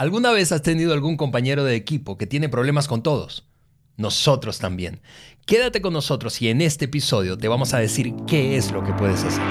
¿Alguna vez has tenido algún compañero de equipo que tiene problemas con todos? Nosotros también. Quédate con nosotros y en este episodio te vamos a decir qué es lo que puedes hacer.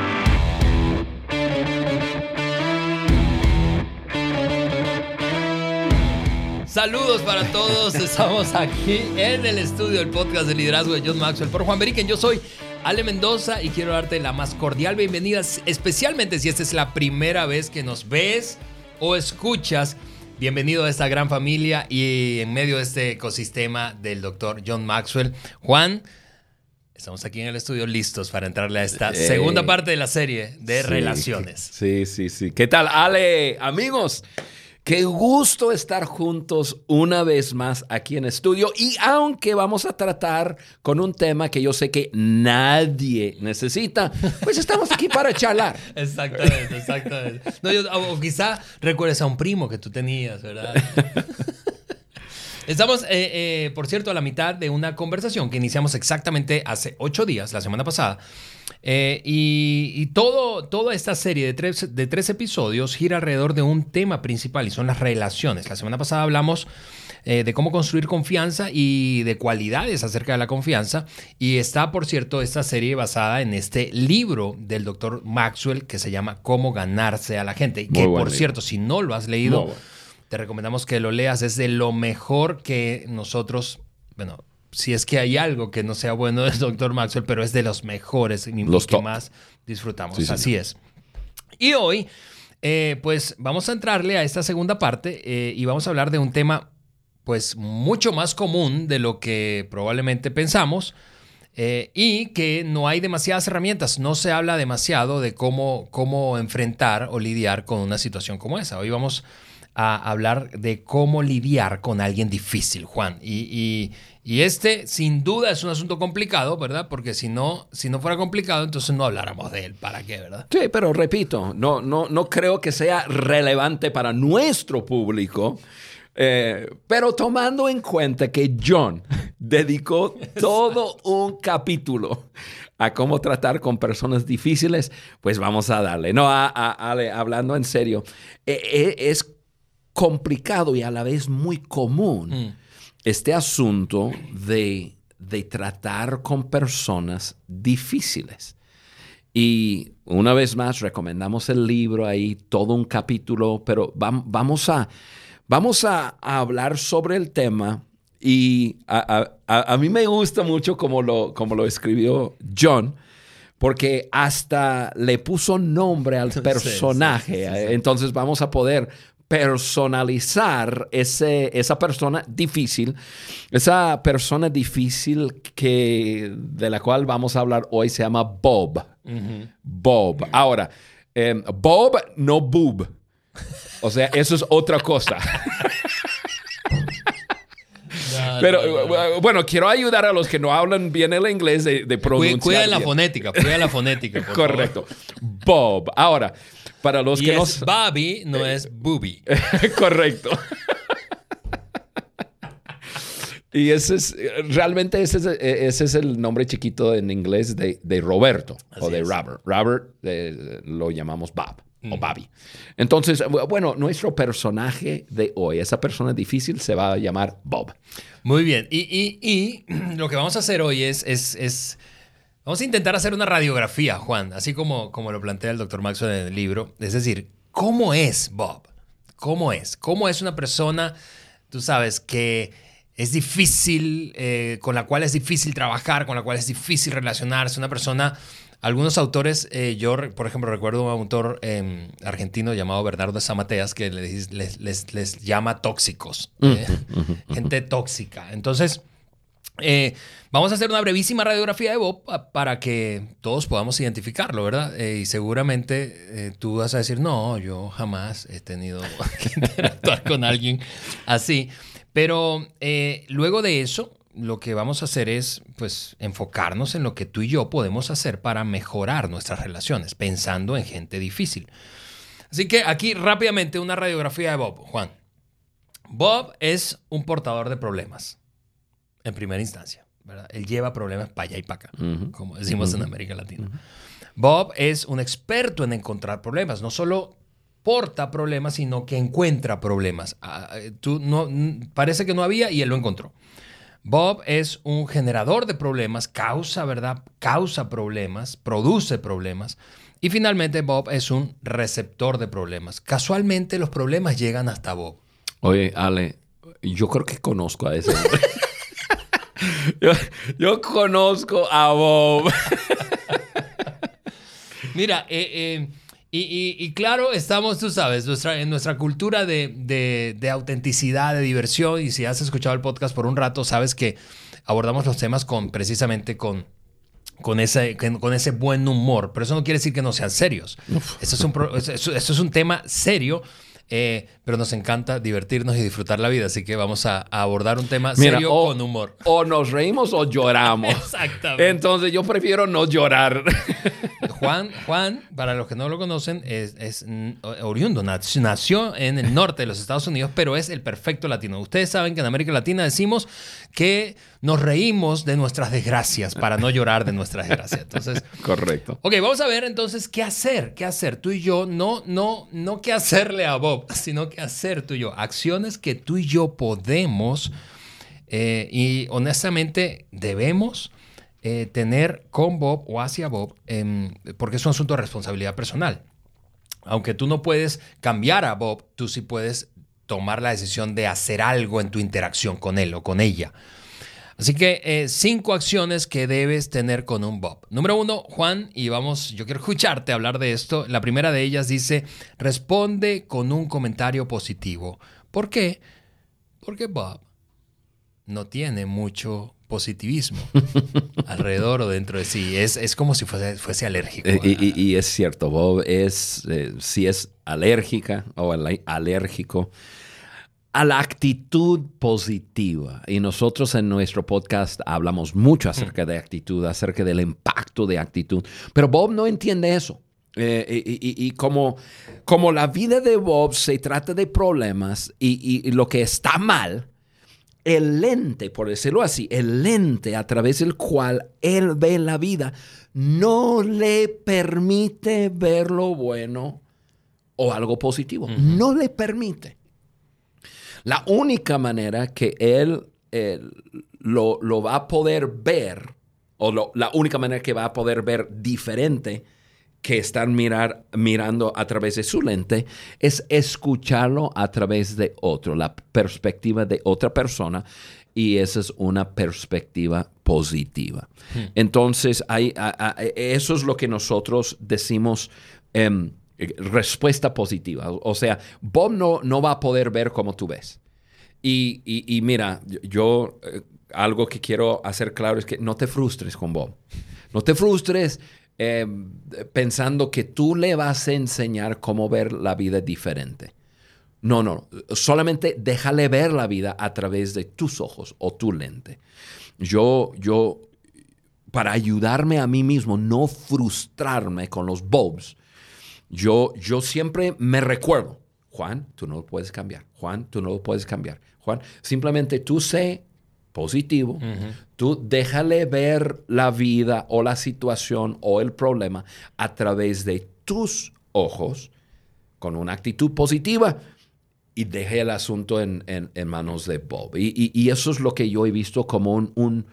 Saludos para todos, estamos aquí en el estudio del podcast de liderazgo de John Maxwell por Juan Beriken. Yo soy Ale Mendoza y quiero darte la más cordial bienvenida, especialmente si esta es la primera vez que nos ves o escuchas Bienvenido a esta gran familia y en medio de este ecosistema del doctor John Maxwell. Juan, estamos aquí en el estudio listos para entrarle a esta segunda parte de la serie de relaciones. Sí, sí, sí. ¿Qué tal, Ale? Amigos. Qué gusto estar juntos una vez más aquí en estudio y aunque vamos a tratar con un tema que yo sé que nadie necesita, pues estamos aquí para charlar. Exactamente, exactamente. o quizá recuerdes a un primo que tú tenías, ¿verdad? Estamos, eh, eh, por cierto, a la mitad de una conversación que iniciamos exactamente hace ocho días, la semana pasada, eh, y, todo, toda esta serie de tres, de tres episodios gira alrededor de un tema principal y son las relaciones. La semana pasada hablamos eh, de cómo construir confianza y de cualidades acerca de la confianza. Y está, por cierto, esta serie basada en este libro del doctor Maxwell que se llama Cómo ganarse a la gente. Y que, por cierto, si no lo has leído, te recomendamos que lo leas. Es de lo mejor que nosotros, bueno, si es que hay algo que no sea bueno del Dr. Maxwell, pero es de los mejores y los que más disfrutamos. Así es. Y hoy, eh, pues vamos a entrarle a esta segunda parte eh, y vamos a hablar de un tema, pues mucho más común de lo que probablemente pensamos. Eh, y que no hay demasiadas herramientas, no se habla demasiado de cómo, cómo enfrentar o lidiar con una situación como esa. Hoy vamos a hablar de cómo lidiar con alguien difícil, Juan. Y, este, sin duda, es un asunto complicado, ¿verdad? Porque si no, si no fuera complicado, entonces no habláramos de él. ¿Para qué, verdad? Sí, pero repito, no, no, no creo que sea relevante para nuestro público. Eh, pero tomando en cuenta que John dedicó todo un capítulo a cómo tratar con personas difíciles, pues vamos a darle. No, hablando en serio, eh, eh, es complicado y a la vez muy común mm. este asunto de, tratar con personas difíciles. Y una vez más, recomendamos el libro ahí, todo un capítulo, pero vamos a, vamos a, hablar sobre el tema. Y a, mí me gusta mucho como lo, como lo escribió John, porque hasta le puso nombre al personaje. Entonces vamos a poder personalizar ese, esa persona difícil, esa persona difícil que, de la cual vamos a hablar hoy se llama Bob. Bob. Ahora, em, Bob, no Boob. O sea, eso es otra cosa. Pero bueno, quiero ayudar a los que no hablan bien el inglés de, de pronunciar. Cuida la fonética, cuida la fonética. Correcto. Bob. Ahora, para los que es no. Bobby, no es Booby. Correcto. Y ese es, realmente ese es, ese es, el nombre chiquito en inglés de, de Roberto o de Robert. Robert eh, lo llamamos Bob o Bobby. Entonces, bueno, nuestro personaje de hoy, esa persona difícil, se va a llamar Bob. Muy bien. Y, y, y lo que vamos a hacer hoy es, es, Vamos a intentar hacer una radiografía, Juan, así como, como lo plantea el doctor Maxwell en el libro. Es decir, ¿cómo es Bob? ¿Cómo es? ¿Cómo es una persona, tú sabes, que es difícil, eh, con la cual es difícil trabajar, con la cual es difícil relacionarse? Una persona algunos autores, eh, yo por ejemplo recuerdo un autor em, argentino llamado Bernardo Zamateas que les, les, llama tóxicos, mm, eh, gente tóxica. Entonces, eh, vamos a hacer una brevísima radiografía de Bob para que todos podamos identificarlo, ¿verdad? y seguramente tú vas a decir, no, yo jamás he tenido que interactuar con alguien así. Pero luego de eso, lo que vamos a hacer es pues enfocarnos en lo que tú y yo podemos hacer para mejorar nuestras relaciones, pensando en gente difícil. Así que aquí rápidamente una radiografía de Bob, Juan. Bob es un portador de problemas, en primera instancia. ¿verdad? Él lleva problemas para allá y para acá, como decimos en América Latina. Bob es un experto en encontrar problemas, no solo soporta problemas, sino que encuentra problemas. Ah, eh, tú no, parece que no había y él lo encontró. Bob es un generador de problemas, causa, ¿verdad? Causa problemas, produce problemas. Y finalmente Bob es un receptor de problemas. Casualmente los problemas llegan hasta Bob. Oye, Ale, yo creo que conozco a ese yo, conozco a Bob. Mira, eh, eh, y, claro, estamos, tú sabes, nuestra, en nuestra cultura de, de, autenticidad, de diversión, y si has escuchado el podcast por un rato, sabes que abordamos los temas con precisamente con, con ese, con ese buen humor, pero eso no quiere decir que no sean serios. Esto es, un, esto es un tema serio eh, pero nos encanta divertirnos y disfrutar la vida, así que vamos a, abordar un tema serio con humor. O nos reímos o lloramos. Exactamente. Entonces yo prefiero no llorar. Juan, Juan, para los que no lo conocen, es, es oriundo, nació en el norte de los Estados Unidos, pero es el perfecto latino. Ustedes saben que en América Latina decimos que nos reímos de nuestras desgracias para no llorar de nuestras desgracias. Entonces, correcto. Ok, vamos a ver entonces qué hacer, qué hacer tú y yo, no, no, no qué hacerle a Bob, sino qué hacer tú y yo, acciones que tú y yo podemos eh, y honestamente debemos eh, tener con Bob o hacia Bob, em, porque es un asunto de responsabilidad personal. Aunque tú no puedes cambiar a Bob, tú sí puedes tomar la decisión de hacer algo en tu interacción con él o con ella. Así que eh, cinco acciones que debes tener con un Bob. Número uno, Juan, y vamos, yo quiero escucharte hablar de esto. La primera de ellas dice, responde con un comentario positivo. ¿Por qué? Porque Bob no tiene mucho positivismo alrededor o dentro de sí. Es, es como si fuese, fuese alérgico. Eh, y, es cierto, Bob es, eh, si es alérgica o alérgico a la actitud positiva. Y nosotros en nuestro podcast hablamos mucho acerca de actitud, acerca del impacto de actitud. Pero Bob no entiende eso. Eh, y, como, como la vida de Bob se trata de problemas y, lo que está mal, el lente, por decirlo así, el lente a través del cual él ve la vida, no le permite ver lo bueno o algo positivo. No le permite. La única manera que él, lo, va a poder ver, o la única manera que va a poder ver diferente que estar mirar, mirando a través de su lente, es escucharlo a través de otro, la perspectiva de otra persona, y esa es una perspectiva positiva. Hmm. Entonces, hay, eso es lo que nosotros decimos. Em, eh, respuesta positiva. O sea, Bob no, no va a poder ver como tú ves. Y, mira, yo eh, algo que quiero hacer claro es que no te frustres con Bob. No te frustres em, pensando que tú le vas a enseñar cómo ver la vida diferente. No, no, solamente déjale ver la vida a través de tus ojos o tu lente. Yo, yo, para ayudarme a mí mismo, no frustrarme con los Bobs, yo, yo siempre me recuerdo, Juan, tú no lo puedes cambiar. Juan, tú no lo puedes cambiar. Juan, simplemente tú sé positivo, tú déjale ver la vida o la situación o el problema a través de tus ojos con una actitud positiva y deje el asunto en, manos de Bob. Y, eso es lo que yo he visto como un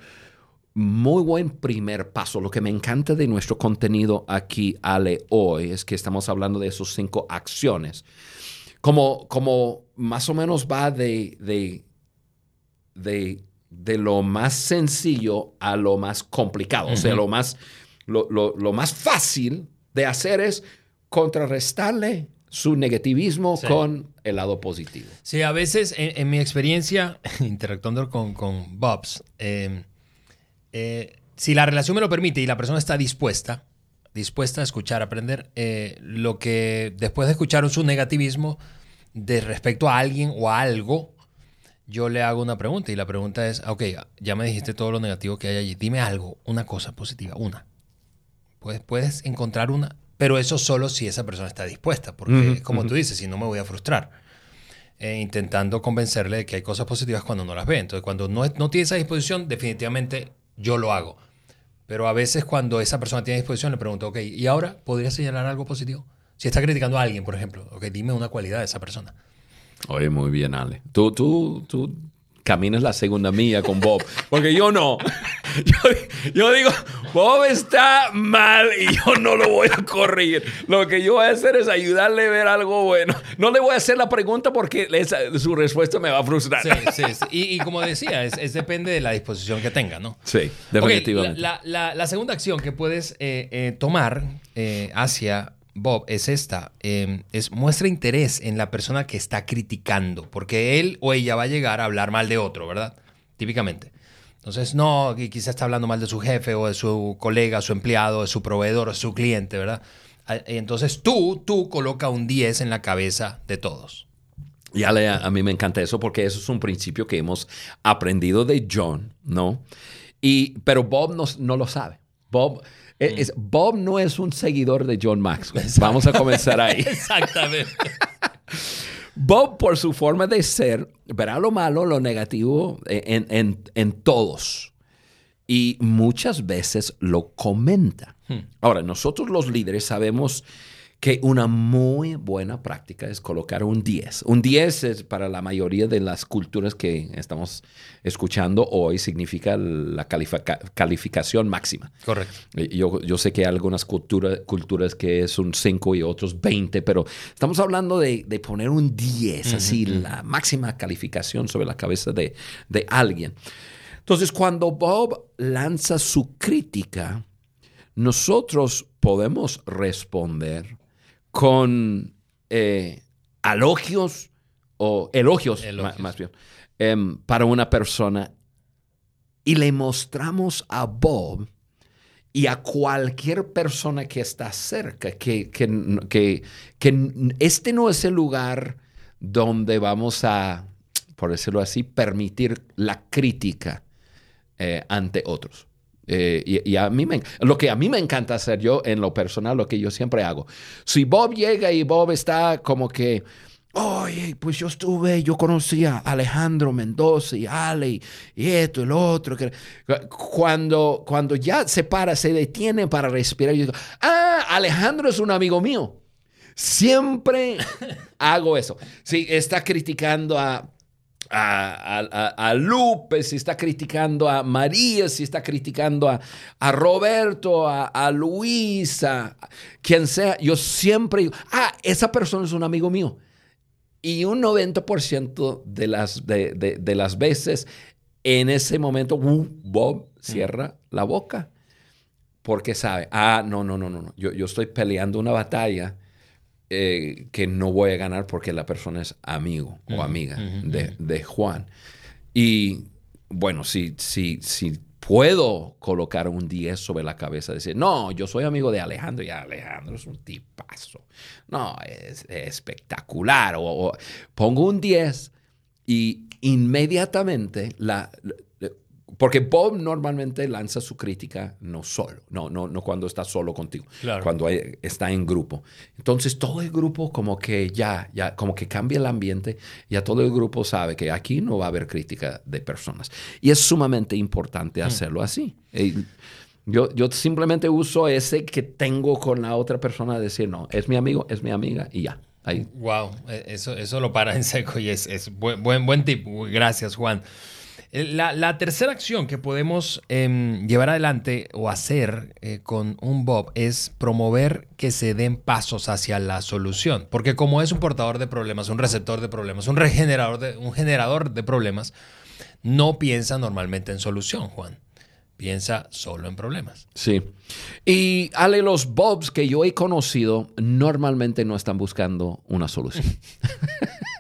muy buen primer paso. Lo que me encanta de nuestro contenido aquí, Ale, hoy, es que estamos hablando de esas cinco acciones. Como, como más o menos va de, de, de, lo más sencillo a lo más complicado. O sea, lo más, lo, más fácil de hacer es contrarrestarle su negativismo con el lado positivo. Sí, a veces en, mi experiencia interactuando con, con Bobs, eh, eh, si la relación me lo permite y la persona está dispuesta, dispuesta a escuchar, aprender, eh, lo que después de escuchar su negativismo de respecto a alguien o a algo, yo le hago una pregunta y la pregunta es, ok, ya me dijiste todo lo negativo que hay allí, dime algo, una cosa positiva, una. Puedes, puedes encontrar una, pero eso solo si esa persona está dispuesta, porque como tú dices, si no me voy a frustrar. Eh, intentando convencerle de que hay cosas positivas cuando no las ve. Entonces, cuando no, no tiene esa disposición, definitivamente yo lo hago. Pero a veces cuando esa persona tiene disposición le pregunto, ok, ¿y ahora podría señalar algo positivo? Si está criticando a alguien, por ejemplo, ok, dime una cualidad de esa persona. Oye, muy bien, Ale. Tú, tú, tú caminas la segunda milla con Bob, porque yo no. Yo, digo, Bob está mal y yo no lo voy a corregir. Lo que yo voy a hacer es ayudarle a ver algo bueno. No le voy a hacer la pregunta porque su respuesta me va a frustrar. Sí, sí, Y, como decía, es, depende de la disposición que tenga, ¿no? Sí, definitivamente. la, segunda acción que puedes eh, eh, tomar eh, hacia Bob, es esta. Em, es muestra interés en la persona que está criticando, porque él o ella va a llegar a hablar mal de otro, ¿verdad? Típicamente. Entonces, no, quizá está hablando mal de su jefe o de su colega, su empleado, de su proveedor o su cliente, ¿verdad? Entonces tú, tú coloca un 10 en la cabeza de todos. Y a, a mí me encanta eso porque eso es un principio que hemos aprendido de John, ¿no? Y, pero Bob no, no lo sabe. Bob eh. Bob no es un seguidor de John Maxwell. Vamos a comenzar ahí. Exactamente. Bob, por su forma de ser, verá lo malo, lo negativo en, en todos. Y muchas veces lo comenta. Hmm. Ahora, nosotros los líderes sabemos que una muy buena práctica es colocar un 10. Un 10 es para la mayoría de las culturas que estamos escuchando hoy significa la calificación máxima. Correcto. Yo, yo sé que hay algunas culturas que es un 5 y otros 20, pero estamos hablando de, poner un 10, así, la máxima calificación sobre la cabeza de, de alguien. Entonces, cuando Bob lanza su crítica, nosotros podemos responder con eh, elogios o elogios, Más, bien em, para una persona y le mostramos a Bob y a cualquier persona que está cerca que, que, este no es el lugar donde vamos a, por decirlo así, permitir la crítica eh, ante otros. Eh, y, a mí me, lo que a mí me encanta hacer yo en lo personal, lo que yo siempre hago. Si Bob llega y Bob está como que, oye, pues yo estuve, yo conocí a Alejandro Mendoza y Ale y esto lo otro. Cuando, cuando ya se para, se detiene para respirar, yo digo, ah, Alejandro es un amigo mío. Siempre hago eso. Si está criticando a a, Lupe, si está criticando a María, si está criticando a, a Roberto, a, Luisa, quien sea, yo siempre digo, ah, esa persona es un amigo mío. Y un 90% de las, de, las veces, en ese momento, uh, Bob cierra la boca. Porque sabe, ah, no, no, no, no, yo, yo estoy peleando una batalla eh, que no voy a ganar porque la persona es amigo o amiga de, Juan. Y bueno, si, si, si puedo colocar un 10 sobre la cabeza, decir, no, yo soy amigo de Alejandro y Alejandro es un tipazo. No, es, espectacular. O, pongo un 10 y inmediatamente la, porque Bob normalmente lanza su crítica no solo, no, no, no cuando está solo contigo, cuando está en grupo. Entonces todo el grupo como que ya, ya, como que cambia el ambiente, ya todo el grupo sabe que aquí no va a haber crítica de personas. Y es sumamente importante mm. hacerlo así. Yo, yo simplemente uso ese que tengo con la otra persona, decir, no, es mi amigo, es mi amiga y ya. Ahí. Wow, e, eso, eso lo para en seco y es, es buen, buen, buen tip. Gracias, Juan. La, tercera acción que podemos em, llevar adelante o hacer eh, con un Bob es promover que se den pasos hacia la solución. Porque como es un portador de problemas, un receptor de problemas, un, regenerador de, un generador de problemas, no piensa normalmente en solución, Juan. Piensa solo en problemas. Sí. Y Ale, los Bobs que yo he conocido normalmente no están buscando una solución.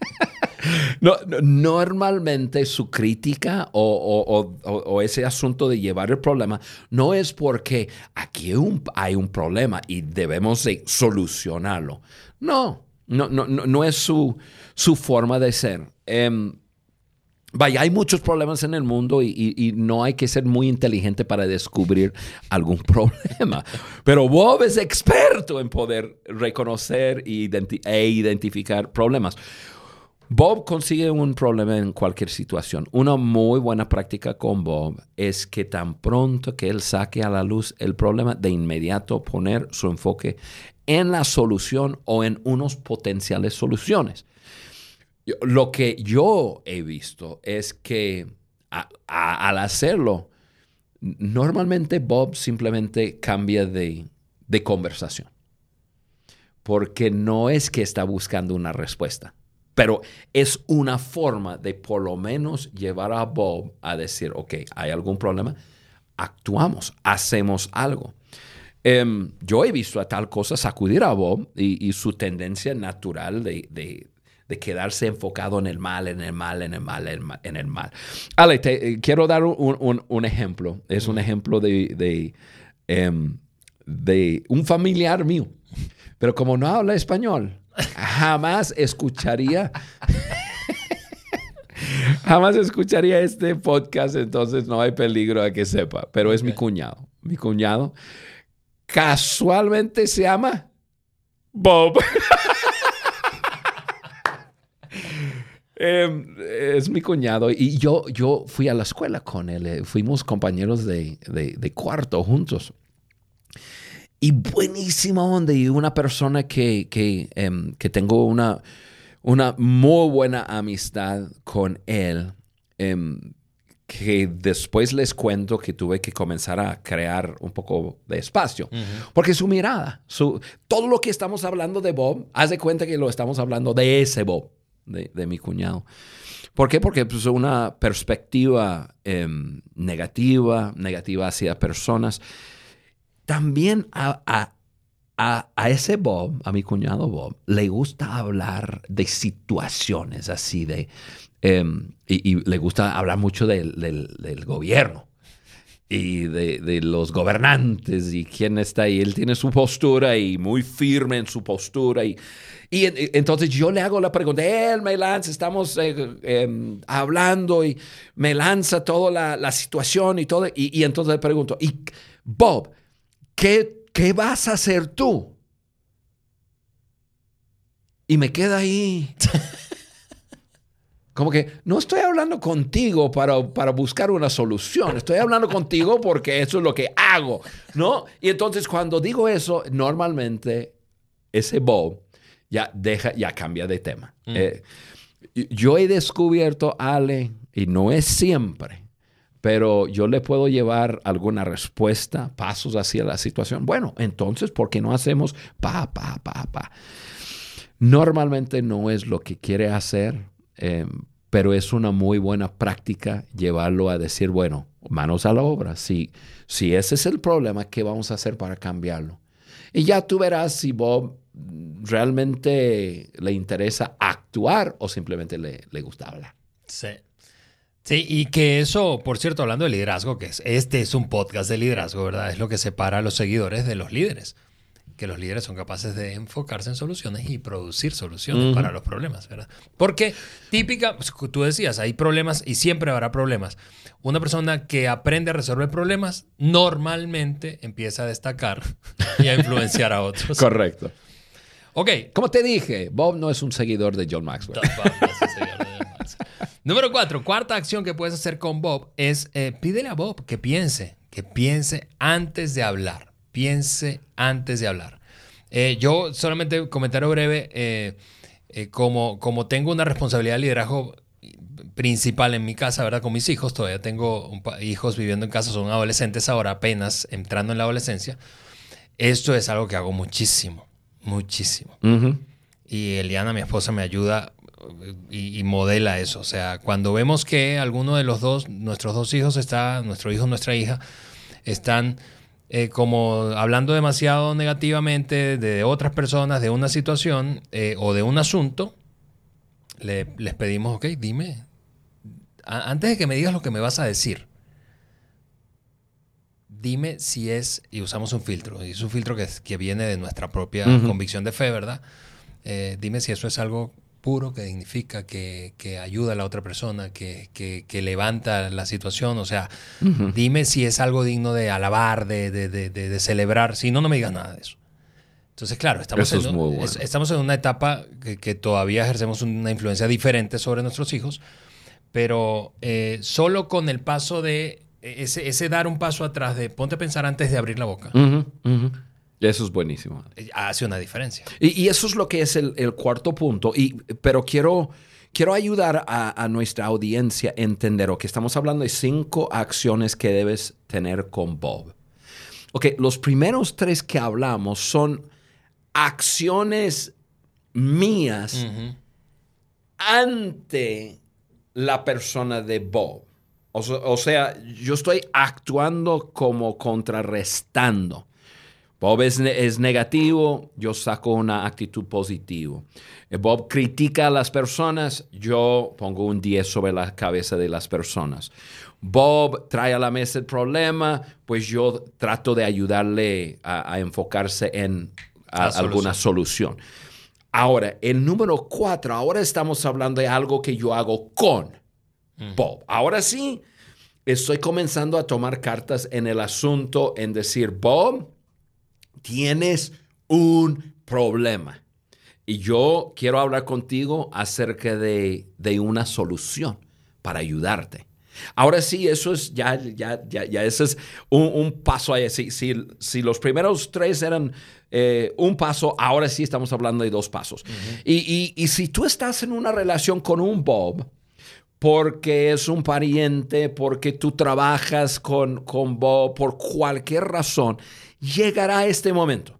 No, normalmente su crítica o, ese asunto de llevar el problema no es porque aquí hay un, problema y debemos de solucionarlo. No, no, no, no, es su, su forma de ser. Em, vaya, hay muchos problemas en el mundo y, no hay que ser muy inteligente para descubrir algún problema. Pero Bob es experto en poder reconocer e identificar problemas. Bob consigue un problema en cualquier situación. Una muy buena práctica con Bob es que tan pronto que él saque a la luz el problema, de inmediato poner su enfoque en la solución o en unos potenciales soluciones. Lo que yo he visto es que al hacerlo, normalmente Bob simplemente cambia de, de conversación. Porque no es que está buscando una respuesta, pero es una forma de por lo menos llevar a Bob a decir, ok, hay algún problema, actuamos, hacemos algo. Em, yo he visto a tal cosa sacudir a Bob y, su tendencia natural de, quedarse enfocado en el mal, en el mal, en el mal, en el mal. Ale, te, eh, quiero dar un, ejemplo. Es un ejemplo de, em, de un familiar mío. Pero como no habla español, jamás escucharía jamás escucharía este podcast, entonces no hay peligro de que sepa, pero es mi cuñado. Mi cuñado casualmente se llama Bob. Em, es mi cuñado y yo, yo fui a la escuela con él, eh, fuimos compañeros de, cuarto juntos. Y buenísima onda y una persona que, que, em, que tengo una, una muy buena amistad con él. Em, que después les cuento que tuve que comenzar a crear un poco de espacio. Porque su mirada, su, todo lo que estamos hablando de Bob, haz de cuenta que lo estamos hablando de ese Bob, de, mi cuñado. ¿Por qué? Porque es pues, una perspectiva em, negativa, negativa hacia personas. También a, a, ese Bob, a mi cuñado Bob, le gusta hablar de situaciones así de Em, y, le gusta hablar mucho del, gobierno y de, los gobernantes y quién está ahí. Él tiene su postura y muy firme en su postura. Y, y entonces yo le hago la pregunta, él me lanza, estamos eh, em, hablando y me lanza toda la, situación y todo. Y, entonces le pregunto, y Bob, ¿qué, ¿qué vas a hacer tú? Y me queda ahí. Como que no estoy hablando contigo para, para, buscar una solución, estoy hablando contigo porque eso es lo que hago, ¿no? Y entonces cuando digo eso, normalmente ese Bob ya deja, ya cambia de tema. Mm. Eh, yo he descubierto, Ale, y no es siempre, pero yo le puedo llevar alguna respuesta, pasos hacia la situación. Bueno, entonces, ¿por qué no hacemos pa, pa, pa, pa? Normalmente no es lo que quiere hacer Em, pero es una muy buena práctica llevarlo a decir, bueno, manos a la obra. Si, si ese es el problema, ¿qué vamos a hacer para cambiarlo? Y ya tú verás si Bob realmente le interesa actuar o simplemente le, le gusta hablar. Sí. Sí, y que eso, por cierto, hablando de liderazgo, que es, este es un podcast de liderazgo, ¿verdad? Es lo que separa a los seguidores de los líderes que los líderes son capaces de enfocarse en soluciones y producir soluciones para los problemas, ¿verdad? Porque típica, pues, tú decías, hay problemas y siempre habrá problemas. Una persona que aprende a resolver problemas normalmente empieza a destacar y a influenciar a otros. Correcto. Ok. Como te dije, Bob no es un seguidor de John Maxwell. Número cuatro, cuarta acción que puedes hacer con Bob es eh, pídele a Bob que piense, que piense antes de hablar piense antes de hablar. Eh, yo solamente comentario breve, eh, eh, como, como tengo una responsabilidad de liderazgo principal en mi casa, ¿verdad? Con mis hijos, todavía tengo hijos viviendo en casa, son adolescentes ahora, apenas entrando en la adolescencia. Esto es algo que hago muchísimo, muchísimo. Y Eliana, mi esposa, me ayuda y, y, modela eso. O sea, cuando vemos que alguno de los dos, nuestros dos hijos está, nuestro hijo, nuestra hija, están eh, como hablando demasiado negativamente de otras personas, de una situación eh, o de un asunto, les pedimos, ok, dime, antes de que me digas lo que me vas a decir, dime si es, y usamos un filtro, y es un filtro que, que viene de nuestra propia convicción de fe, ¿verdad? Eh, dime si eso es algo puro, que dignifica, que, ayuda a la otra persona, que, levanta la situación. O sea, dime si es algo digno de alabar, de, celebrar. Si no, no me digas nada de eso. Entonces, claro, estamos, en, estamos en una etapa que, todavía ejercemos una influencia diferente sobre nuestros hijos, pero eh, solo con el paso de ese, ese, dar un paso atrás de ponte a pensar antes de abrir la boca. Eso es buenísimo. Hace una diferencia. Y, eso es lo que es el, cuarto punto. Y, pero quiero, quiero ayudar a, nuestra audiencia a entender que estamos hablando de cinco acciones que debes tener con Bob. Ok, los primeros tres que hablamos son acciones mías ante la persona de Bob. O, sea, yo estoy actuando como contrarrestando. Bob es, es, negativo, yo saco una actitud positiva. Eh, Bob critica a las personas, yo pongo un 10 sobre la cabeza de las personas. Bob trae a la mesa el problema, pues yo trato de ayudarle a, enfocarse en alguna solución. Ahora, el número cuatro, ahora estamos hablando de algo que yo hago con Bob. Ahora sí, estoy comenzando a tomar cartas en el asunto, en decir, Bob, tienes un problema. Y yo quiero hablar contigo acerca de, una solución para ayudarte. Ahora sí, eso es ya, ya, ya, ya ese es un, paso ahí. Si, si, los primeros tres eran eh, un paso, ahora sí estamos hablando de dos pasos. y, si tú estás en una relación con un Bob, porque es un pariente, porque tú trabajas con, con Bob, por cualquier razón, llegará este momento.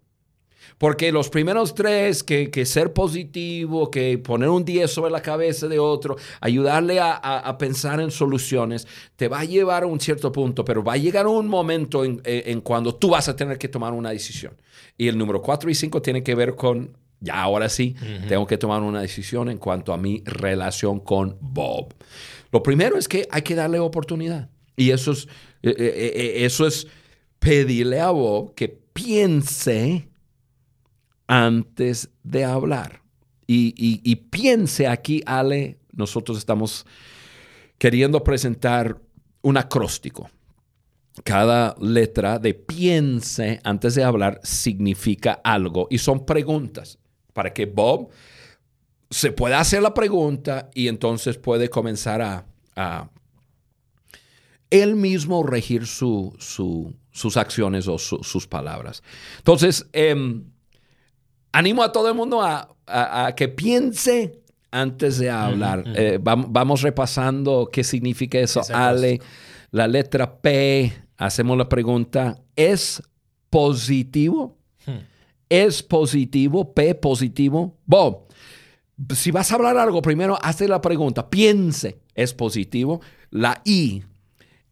Porque los primeros tres, que, ser positivo, que poner un 10 sobre la cabeza de otro, ayudarle a, pensar en soluciones, te va a llevar a un cierto punto, pero va a llegar un momento en, en cuando tú vas a tener que tomar una decisión. Y el número 4 y 5 tiene que ver con, ya ahora sí, tengo que tomar una decisión en cuanto a mi relación con Bob. Lo primero es que hay que darle oportunidad. Y eso es, eh, eh, eh, eso es pedirle a Bob que piense antes de hablar. Y, piense aquí, Ale, nosotros estamos queriendo presentar un acróstico. Cada letra de piense antes de hablar significa algo y son preguntas para que Bob se pueda hacer la pregunta y entonces puede comenzar a, él mismo regir sus acciones o sus palabras. Entonces, em, animo a todo el mundo a, que piense antes de hablar. Eh, vamos, repasando qué significa eso. Ale, la letra P hacemos la pregunta, ¿es positivo? Hmm. ¿Es positivo? P positivo. Bob, si vas a hablar algo, primero hazte la pregunta, piense, ¿es positivo? La I,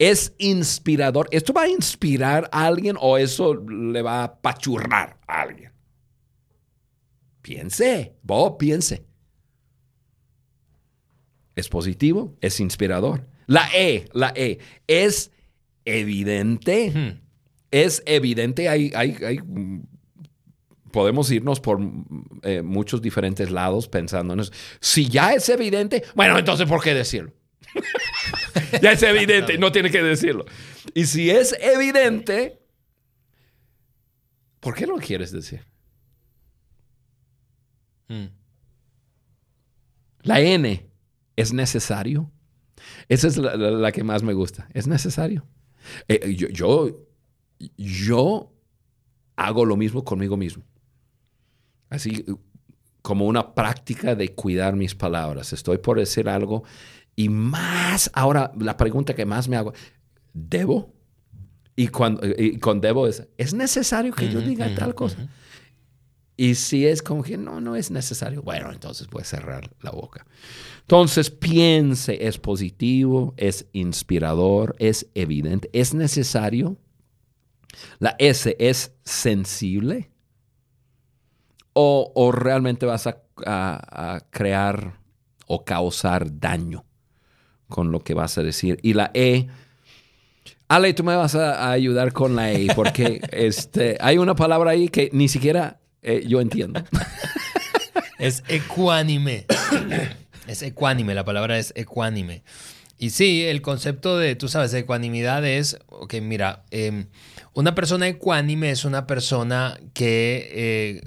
¿es inspirador? ¿Esto va a inspirar a alguien o eso le va a pachurrar a alguien? Piense, Bob, piense. ¿Es positivo? ¿Es inspirador? La E, la E, ¿es evidente. Es evidente, hay, hay, hay, podemos irnos por eh, muchos diferentes lados pensando en eso. Si ya es evidente, bueno, entonces ¿por qué decirlo? ya es evidente, no tiene que decirlo. Y si es evidente, ¿por qué lo quieres decir? Mm. La N, ¿es necesario? Esa es la que más me gusta. ¿Es necesario? Eh, yo, yo, hago lo mismo conmigo mismo. Así como una práctica de cuidar mis palabras. Estoy por decir algo y más, ahora la pregunta que más me hago, ¿debo? Y, cuando, con debo es, ¿es necesario que yo diga tal cosa? Y si es como que no, no es necesario, bueno, entonces puedes cerrar la boca. Entonces piense, es positivo, es inspirador, es evidente, es necesario. La S es sensible. O, realmente vas a, crear o causar daño con lo que vas a decir. Y la E, Ale, tú me vas a, ayudar con la E, porque este, hay una palabra ahí que ni siquiera eh, yo entiendo. es ecuánime. Es ecuánime, la palabra es ecuánime. Y sí, el concepto de, tú sabes, de ecuanimidad es, ok, mira, em, una persona ecuánime es una persona que eh,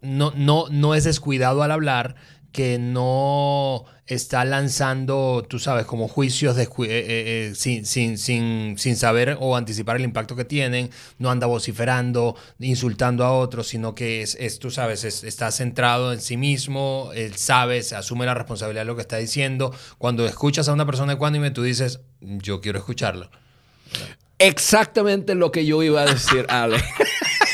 no, no, no es descuidado al hablar, que no está lanzando, tú sabes, como juicios de, eh, eh, eh, sin, sin, sin, sin, saber o anticipar el impacto que tienen, no anda vociferando, insultando a otros, sino que es, es tú sabes, está centrado en sí mismo, él sabe, se asume la responsabilidad de lo que está diciendo. Cuando escuchas a una persona ecuánime, tú dices, yo quiero escucharlo. Exactamente lo que yo iba a decir, Ale.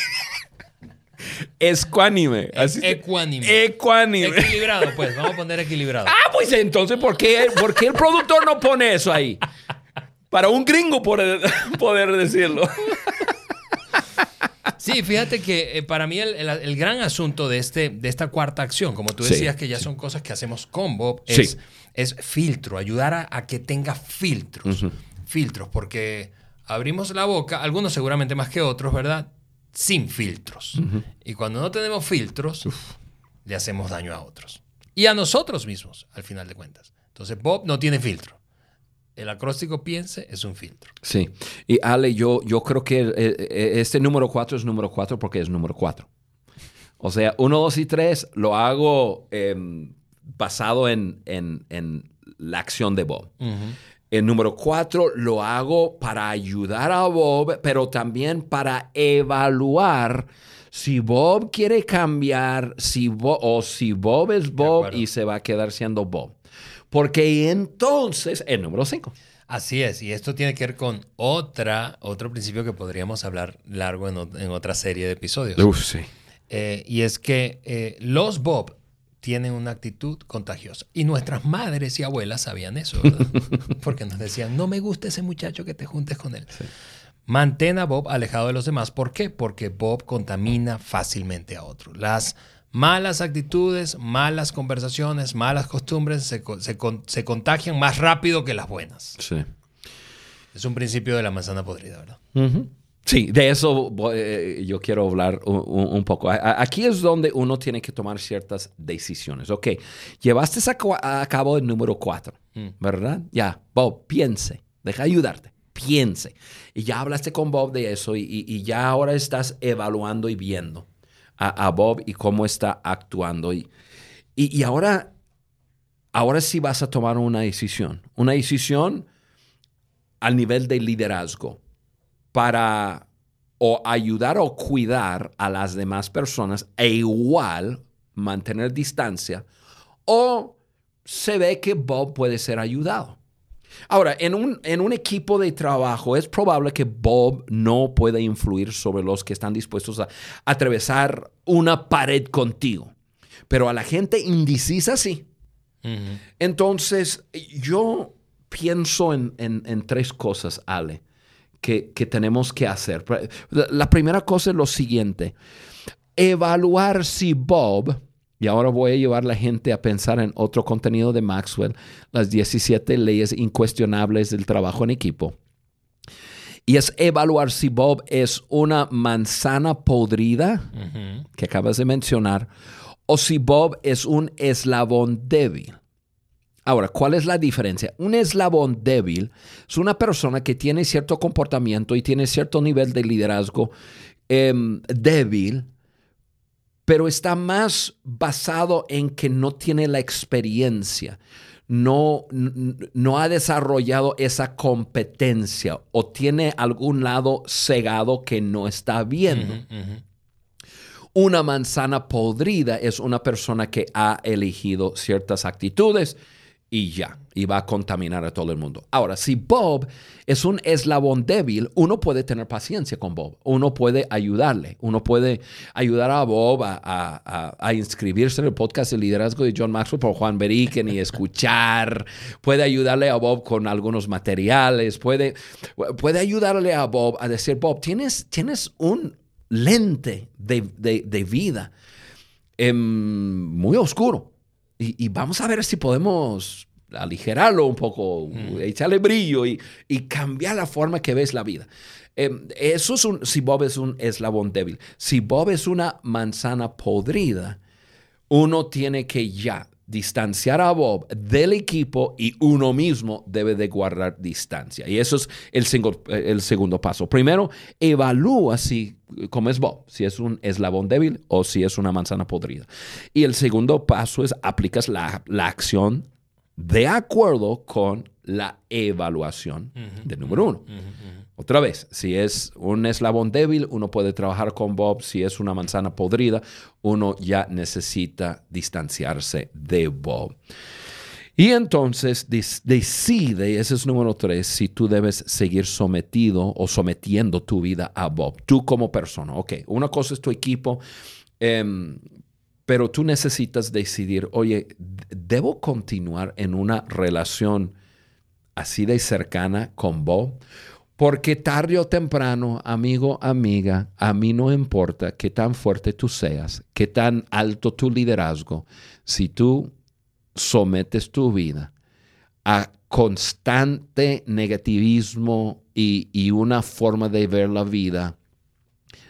Escuánime. ecuánime. Ecuánime. Equilibrado, pues. Vamos a poner equilibrado. Ah, pues entonces, ¿por qué, ¿por qué el productor no pone eso ahí? Para un gringo poder, poder decirlo. Sí, fíjate que eh, para mí el, gran asunto de, este, de esta cuarta acción, como tú decías que ya son cosas que hacemos con Bob, es, es filtro, ayudar a, que tenga filtros. Filtros, porque abrimos la boca, algunos seguramente más que otros, ¿verdad? Sin filtros. Y cuando no tenemos filtros, le hacemos daño a otros. Y a nosotros mismos, al final de cuentas. Entonces, Bob no tiene filtro. El acróstico piense es un filtro. Sí. Y Ale, yo, yo creo que eh, eh, este número 4 es número 4 porque es número 4. O sea, 1, 2 y 3 lo hago em, basado en, la acción de Bob. El número cuatro, lo hago para ayudar a Bob, pero también para evaluar si Bob quiere cambiar si o si Bob es Bob y se va a quedar siendo Bob. Porque entonces, el número cinco. Así es, y esto tiene que ver con otra, otro principio que podríamos hablar largo en, otra serie de episodios. Uf, sí. Eh, y es que eh, los Bob tienen una actitud contagiosa. Y nuestras madres y abuelas sabían eso, ¿verdad? Porque nos decían, no me gusta ese muchacho que te juntes con él. Mantén a Bob alejado de los demás. ¿Por qué? Porque Bob contamina fácilmente a otros. Las malas actitudes, malas conversaciones, malas costumbres se, se, contagian más rápido que las buenas. Sí. Es un principio de la manzana podrida, ¿verdad? Sí, de eso eh, yo quiero hablar un, poco. aquí es donde uno tiene que tomar ciertas decisiones. Ok, llevaste a, cabo el número cuatro, mm. ¿verdad? Ya, Bob, piense, deja ayudarte, piense. Y ya hablaste con Bob de eso y, ya ahora estás evaluando y viendo a, Bob y cómo está actuando. Y, y, ahora, ahora sí vas a tomar una decisión, una decisión al nivel de liderazgo para o ayudar o cuidar a las demás personas e igual mantener distancia, o se ve que Bob puede ser ayudado. Ahora, en un, en un, equipo de trabajo es probable que Bob no pueda influir sobre los que están dispuestos a, atravesar una pared contigo, pero a la gente indecisa sí. Entonces, yo pienso en, en tres cosas, Ale que, tenemos que hacer. La primera cosa es lo siguiente, evaluar si Bob, y ahora voy a llevar a la gente a pensar en otro contenido de Maxwell, las 17 leyes incuestionables del trabajo en equipo. Y es evaluar si Bob es una manzana podrida, que acabas de mencionar, o si Bob es un eslabón débil. Ahora, ¿cuál es la diferencia? Un eslabón débil es una persona que tiene cierto comportamiento y tiene cierto nivel de liderazgo em, débil, pero está más basado en que no tiene la experiencia, no, no ha desarrollado esa competencia o tiene algún lado cegado que no está viendo. Una manzana podrida es una persona que ha elegido ciertas actitudes y ya, y va a contaminar a todo el mundo. Ahora, si Bob es un eslabón débil, uno puede tener paciencia con Bob, uno puede ayudarle, uno puede ayudar a Bob a, inscribirse en el podcast de liderazgo de John Maxwell por Juan Beriken y escuchar, puede ayudarle a Bob con algunos materiales, puede, puede ayudarle a Bob a decir, Bob, tienes, tienes un lente de, vida em, muy oscuro y, vamos a ver si podemos aligerarlo un poco, mm. echarle brillo y, cambiar la forma que ves la vida. Em, eso es un, si Bob es un eslabón débil. Si Bob es una manzana podrida, uno tiene que ya distanciar a Bob del equipo y uno mismo debe de guardar distancia. Y eso es el, el segundo paso. Primero, evalúa si, cómo es Bob, si es un eslabón débil o si es una manzana podrida. Y el segundo paso es aplicas la, acción de acuerdo con la evaluación del número uno. Otra vez, si es un eslabón débil, uno puede trabajar con Bob. Si es una manzana podrida, uno ya necesita distanciarse de Bob. Y entonces decide, ese es número tres, si tú debes seguir sometido o sometiendo tu vida a Bob, tú como persona. Ok, una cosa es tu equipo, em, pero tú necesitas decidir, oye, ¿debo continuar en una relación así de cercana con Bob? Porque tarde o temprano, amigo, amiga, a mí no importa qué tan fuerte tú seas, qué tan alto tu liderazgo, si tú sometes tu vida a constante negativismo y, y una forma de ver la vida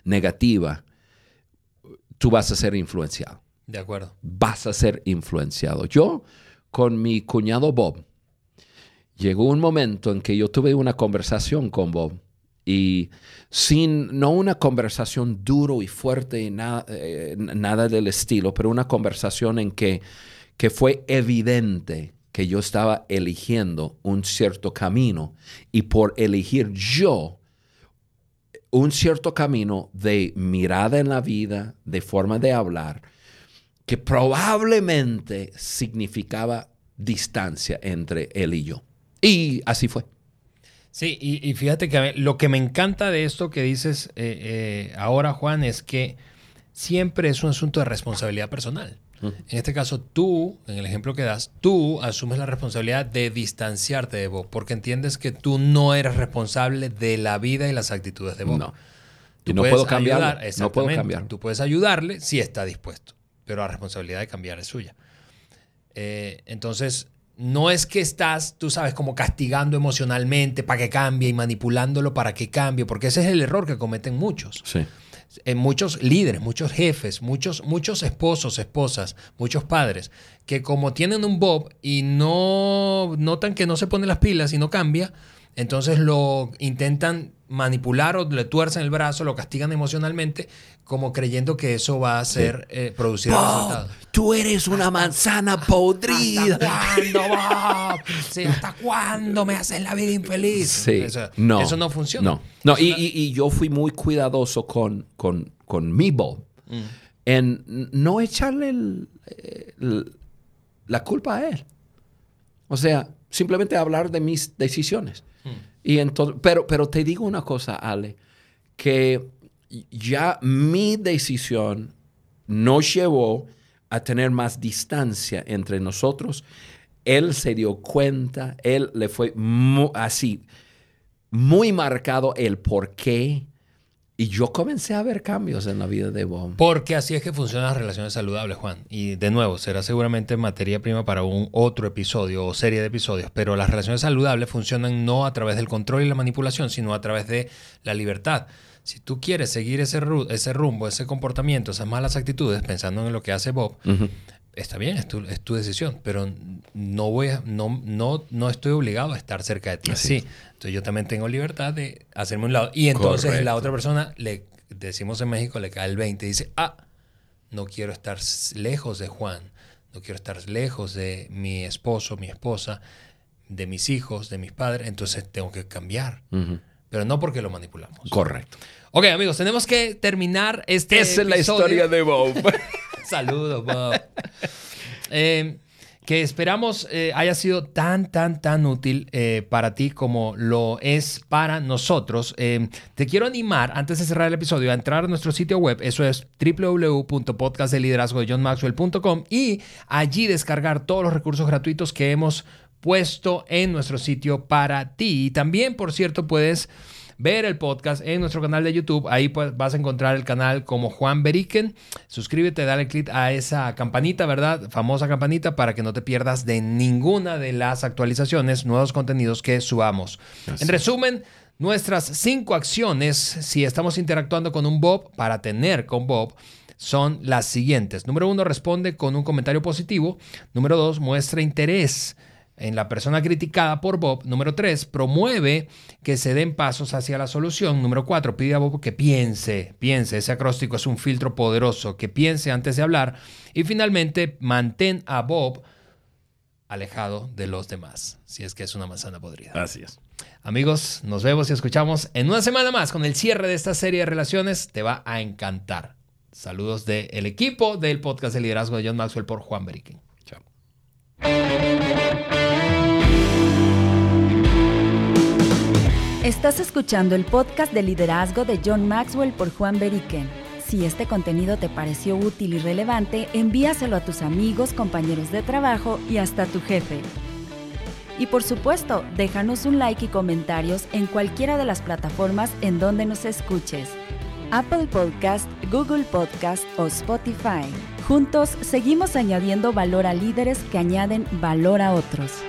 negativa, tú vas a ser influenciado. De acuerdo. Vas a ser influenciado. Yo, con mi cuñado Bob, llegó un momento en que yo tuve una conversación con Bob y sin, no una conversación duro y fuerte y eh, nada del estilo, pero una conversación en que, que fue evidente que yo estaba eligiendo un cierto camino y por elegir yo un cierto camino de mirada en la vida, de forma de hablar, que probablemente significaba distancia entre él y yo. Y así fue. Sí, y, fíjate que lo que me encanta de esto que dices eh, eh, ahora, Juan, es que siempre es un asunto de responsabilidad personal. En este caso, tú, en el ejemplo que das, tú asumes la responsabilidad de distanciarte de vos, porque entiendes que tú no eres responsable de la vida y las actitudes de vos. No. Tú no puedo cambiar. No puedo cambiar. Tú puedes ayudarle si está dispuesto, pero la responsabilidad de cambiar es suya. Eh, entonces, no es que estás, tú sabes, como castigando emocionalmente para que cambie y manipulándolo para que cambie, porque ese es el error que cometen muchos. Sí. En muchos líderes, muchos jefes, muchos, muchos esposos, esposas, muchos padres, que como tienen un Bob y no notan que no se pone las pilas y no cambia, entonces lo intentan manipular o le tuercen el brazo, lo castigan emocionalmente, como creyendo que eso va a hacer eh, producir resultados. Tú eres una manzana podrida. ¿Hasta cuándo, Bob? ¿Hasta cuándo me haces la vida infeliz? Sí. Eso no. Eso no funciona. No. no y, yo fui muy cuidadoso con, con, con mi Bob mm. en no echarle la culpa a él. O sea, simplemente hablar de mis decisiones. Y entonces, pero, pero te digo una cosa, Ale, que ya mi decisión nos llevó a tener más distancia entre nosotros. Él se dio cuenta, él le fue así, muy marcado el por qué y yo comencé a ver cambios en la vida de Bob. Porque así es que funcionan las relaciones saludables, Juan. Y de nuevo, será seguramente materia prima para un otro episodio o serie de episodios. Pero las relaciones saludables funcionan no a través del control y la manipulación, sino a través de la libertad. Si tú quieres seguir ese, ese rumbo, ese comportamiento, esas malas actitudes, pensando en lo que hace Bob, está bien, es tu, es tu, decisión, pero no, voy a, no, no, no estoy obligado a estar cerca de ti. Así. Entonces yo también tengo libertad de hacerme un lado. Y entonces la otra persona, le decimos en México, le cae el 20 y dice, ah, no quiero estar lejos de Juan, no quiero estar lejos de mi esposo, mi esposa, de mis hijos, de mis padres, entonces tengo que cambiar. Pero no porque lo manipulamos. Correcto. Ok, amigos, tenemos que terminar este. Esa es la historia de Bob. Saludos, Bob. Eh, que esperamos eh, haya sido tan, tan, tan útil eh, para ti como lo es para nosotros. te quiero animar, antes de cerrar el episodio, a entrar a nuestro sitio web. Eso es www.podcastdeliderazgodejohnmaxwell.com y allí descargar todos los recursos gratuitos que hemos puesto en nuestro sitio para ti. Y también, por cierto, puedes ver el podcast en nuestro canal de YouTube. Ahí pues, vas a encontrar el canal como Juan Beriken. Suscríbete, dale click a esa campanita, ¿verdad? Famosa campanita para que no te pierdas de ninguna de las actualizaciones, nuevos contenidos que subamos. En resumen, nuestras cinco acciones, si estamos interactuando con un Bob, para tener con Bob, son las siguientes. Número uno, responde con un comentario positivo. Número dos, muestra interés en la persona criticada por Bob. Número tres, promueve que se den pasos hacia la solución. Número cuatro, pide a Bob que piense, piense. Ese acróstico es un filtro poderoso, que piense antes de hablar. Y finalmente, mantén a Bob alejado de los demás, si es que es una manzana podrida. Así es. Amigos, nos vemos y escuchamos en una semana más con el cierre de esta serie de relaciones. Te va a encantar. Saludos del equipo del podcast de liderazgo de John Maxwell por Juan Beriken. Chao. Estás escuchando el podcast de liderazgo de John Maxwell por Juan Beriken. Si este contenido te pareció útil y relevante, envíaselo a tus amigos, compañeros de trabajo y hasta tu jefe. Y por supuesto, déjanos un like y comentarios en cualquiera de las plataformas en donde nos escuches. Apple Podcast, Google Podcast o Spotify. Juntos seguimos añadiendo valor a líderes que añaden valor a otros.